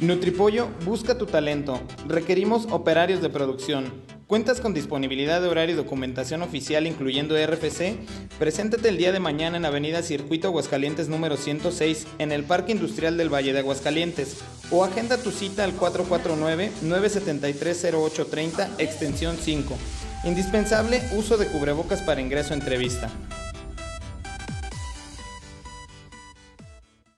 Nutripollo busca tu talento. Requerimos operarios de producción. ¿Cuentas con disponibilidad de horario y documentación oficial incluyendo RFC? Preséntate el día de mañana en Avenida Circuito Aguascalientes número 106 en el Parque Industrial del Valle de Aguascalientes o agenda tu cita al 449-973-0830 extensión 5. Indispensable uso de cubrebocas para ingreso a entrevista.